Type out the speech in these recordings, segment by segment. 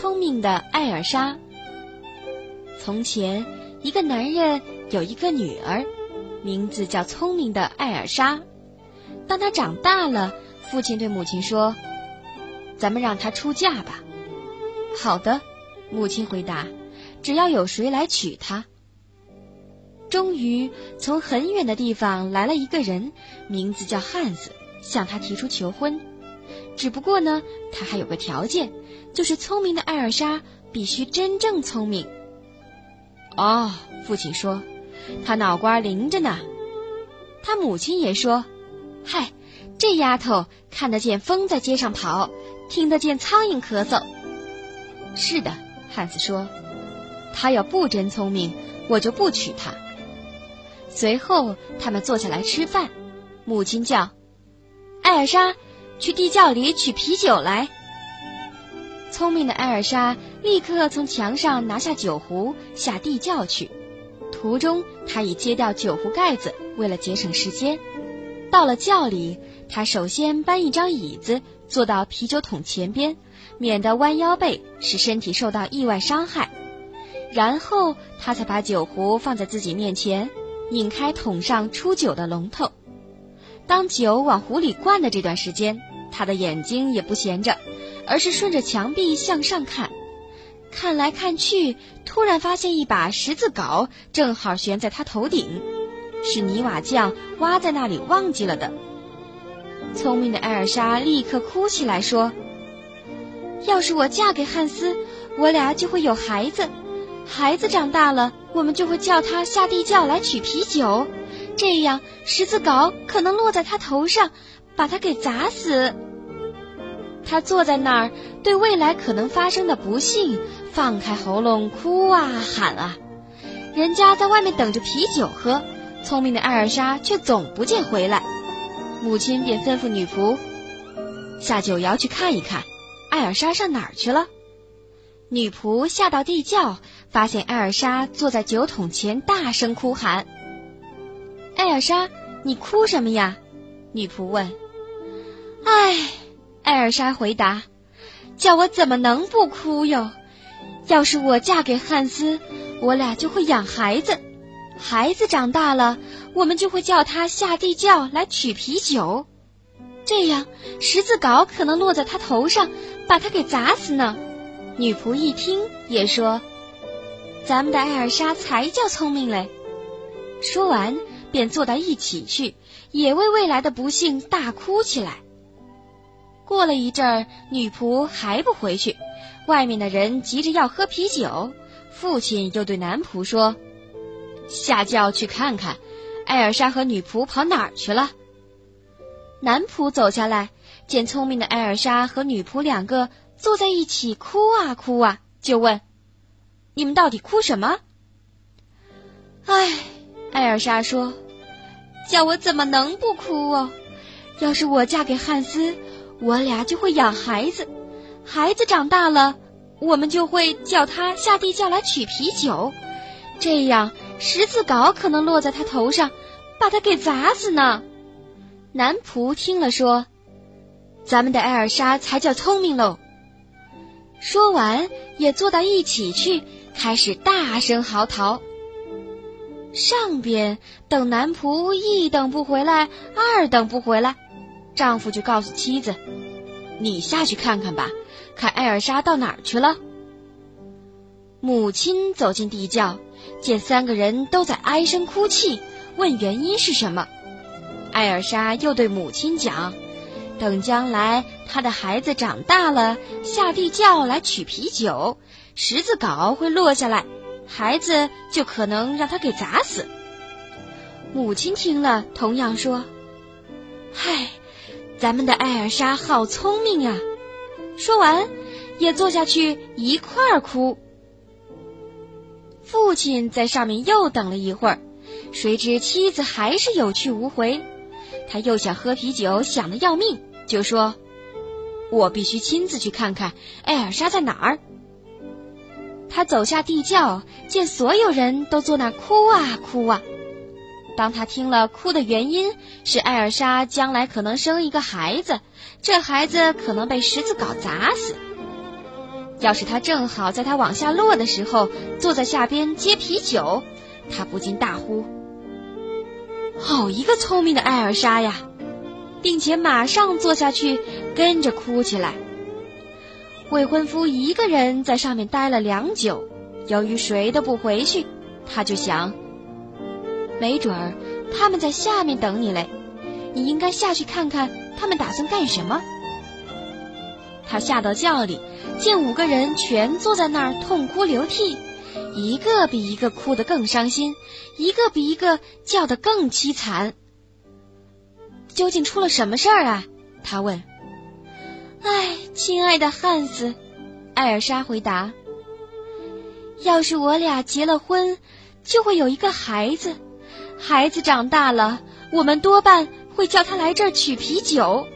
聪明的艾尔莎。从前，一个男人有一个女儿，名字叫聪明的艾尔莎。当她长大了，父亲对母亲说：“咱们让她出嫁吧。”“好的。”母亲回答，“只要有谁来娶她。”终于，从很远的地方来了一个人，名字叫汉斯，向他提出求婚。只不过呢，他还有个条件，就是聪明的艾尔莎必须真正聪明。哦，父亲说，他脑瓜灵着呢。他母亲也说：“嗨，这丫头看得见风在街上跑，听得见苍蝇咳嗽。”是的，汉斯说，他要不真聪明，我就不娶她。随后，他们坐下来吃饭。母亲叫艾尔莎去地窖里取啤酒来。聪明的艾尔莎立刻从墙上拿下酒壶，下地窖去。途中，她已揭掉酒壶盖子，为了节省时间。到了窖里，她首先搬一张椅子坐到啤酒桶前边，免得弯腰背，使身体受到意外伤害。然后，她才把酒壶放在自己面前。拧开桶上出酒的龙头，当酒往壶里灌的这段时间，他的眼睛也不闲着，而是顺着墙壁向上看，看来看去，突然发现一把十字镐正好悬在他头顶，是泥瓦匠挖在那里忘记了的。聪明的艾尔莎立刻哭起来说：“要是我嫁给汉斯，我俩就会有孩子。”孩子长大了，我们就会叫他下地窖来取啤酒，这样十字镐可能落在他头上，把他给砸死。他坐在那儿，对未来可能发生的不幸放开喉咙哭啊喊啊。人家在外面等着啤酒喝，聪明的艾尔莎却总不见回来。母亲便吩咐女仆下酒窑去看一看，艾尔莎上哪儿去了。女仆下到地窖。发现艾尔莎坐在酒桶前，大声哭喊：“艾尔莎，你哭什么呀？”女仆问。“唉，艾尔莎回答：‘叫我怎么能不哭哟？要是我嫁给汉斯，我俩就会养孩子，孩子长大了，我们就会叫他下地窖来取啤酒，这样十字镐可能落在他头上，把他给砸死呢。’女仆一听，也说。”咱们的艾尔莎才叫聪明嘞！说完，便坐到一起去，也为未来的不幸大哭起来。过了一阵儿，女仆还不回去，外面的人急着要喝啤酒。父亲又对男仆说：“下轿去看看，艾尔莎和女仆跑哪儿去了。”男仆走下来，见聪明的艾尔莎和女仆两个坐在一起哭啊哭啊，就问。你们到底哭什么？唉，艾尔莎说：“叫我怎么能不哭哦？要是我嫁给汉斯，我俩就会养孩子，孩子长大了，我们就会叫他下地窖来取啤酒，这样十字镐可能落在他头上，把他给砸死呢。”男仆听了说：“咱们的艾尔莎才叫聪明喽。”说完，也坐到一起去。开始大声嚎啕。上边等男仆一等不回来，二等不回来，丈夫就告诉妻子：“你下去看看吧，看艾尔莎到哪儿去了。”母亲走进地窖，见三个人都在唉声哭泣，问原因是什么。艾尔莎又对母亲讲：“等将来她的孩子长大了，下地窖来取啤酒。”十字镐会落下来，孩子就可能让他给砸死。母亲听了，同样说：“嗨，咱们的艾尔莎好聪明啊！”说完，也坐下去一块儿哭。父亲在上面又等了一会儿，谁知妻子还是有去无回。他又想喝啤酒，想的要命，就说：“我必须亲自去看看艾尔莎在哪儿。”他走下地窖，见所有人都坐那哭啊哭啊。当他听了哭的原因是艾尔莎将来可能生一个孩子，这孩子可能被十字镐砸死。要是他正好在他往下落的时候坐在下边接啤酒，他不禁大呼：“好一个聪明的艾尔莎呀！”并且马上坐下去跟着哭起来。未婚夫一个人在上面待了良久，由于谁都不回去，他就想：没准儿他们在下面等你嘞，你应该下去看看他们打算干什么。他下到轿里，见五个人全坐在那儿痛哭流涕，一个比一个哭得更伤心，一个比一个叫得更凄惨。究竟出了什么事儿啊？他问。哎，亲爱的汉斯，艾尔莎回答：“要是我俩结了婚，就会有一个孩子。孩子长大了，我们多半会叫他来这儿取啤酒。”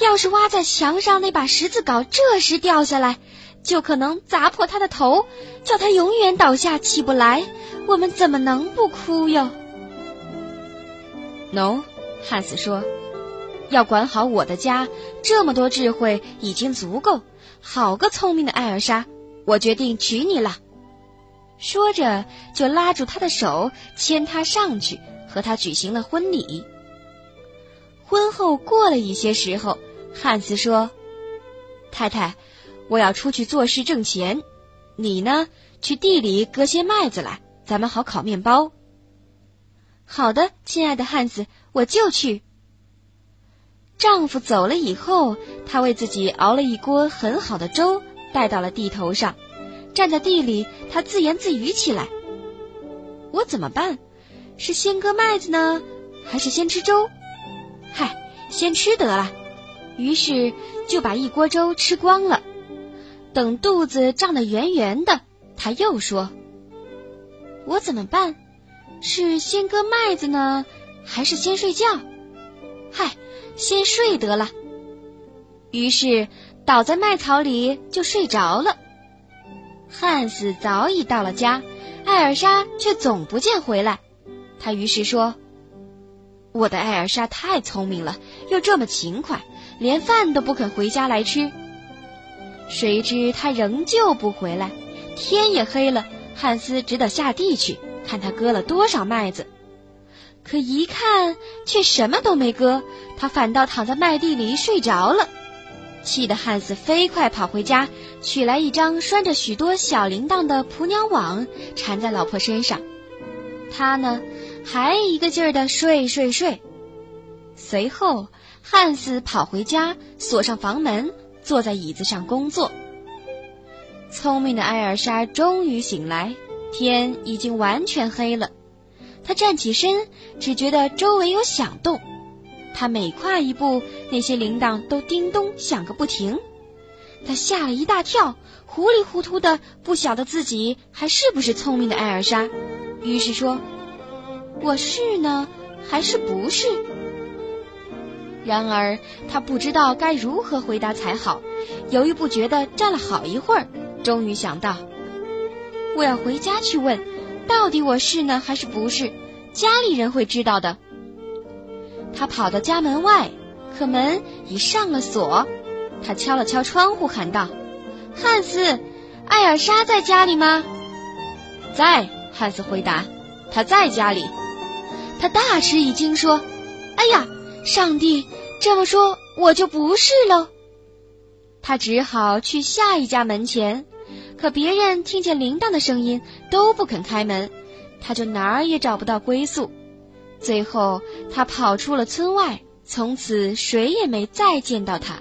要是挖在墙上那把十字镐这时掉下来，就可能砸破他的头，叫他永远倒下起不来。我们怎么能不哭哟？No，汉斯说，要管好我的家，这么多智慧已经足够。好个聪明的艾尔莎，我决定娶你了。说着，就拉住他的手，牵他上去，和他举行了婚礼。婚后过了一些时候，汉斯说：“太太，我要出去做事挣钱，你呢，去地里割些麦子来，咱们好烤面包。”“好的，亲爱的汉斯，我就去。”丈夫走了以后，她为自己熬了一锅很好的粥，带到了地头上，站在地里，他自言自语起来：“我怎么办？是先割麦子呢，还是先吃粥？”嗨，先吃得了，于是就把一锅粥吃光了。等肚子胀得圆圆的，他又说：“我怎么办？是先割麦子呢，还是先睡觉？嗨，先睡得了。”于是倒在麦草里就睡着了。汉斯早已到了家，艾尔莎却总不见回来。他于是说。我的艾尔莎太聪明了，又这么勤快，连饭都不肯回家来吃。谁知他仍旧不回来，天也黑了，汉斯只得下地去看他割了多少麦子。可一看却什么都没割，他反倒躺在麦地里睡着了。气得汉斯飞快跑回家，取来一张拴着许多小铃铛的蒲娘网，缠在老婆身上。他呢？还一个劲儿的睡睡睡，随后汉斯跑回家，锁上房门，坐在椅子上工作。聪明的艾尔莎终于醒来，天已经完全黑了。她站起身，只觉得周围有响动。他每跨一步，那些铃铛都叮咚响个不停。他吓了一大跳，糊里糊涂的，不晓得自己还是不是聪明的艾尔莎，于是说。我是呢，还是不是？然而他不知道该如何回答才好，犹豫不决的站了好一会儿，终于想到，我要回家去问，到底我是呢，还是不是？家里人会知道的。他跑到家门外，可门已上了锁。他敲了敲窗户，喊道：“汉斯，艾尔莎在家里吗？”“在。”汉斯回答，“他在家里。”他大吃一惊，说：“哎呀，上帝！这么说我就不是喽。”他只好去下一家门前，可别人听见铃铛的声音都不肯开门，他就哪儿也找不到归宿。最后，他跑出了村外，从此谁也没再见到他。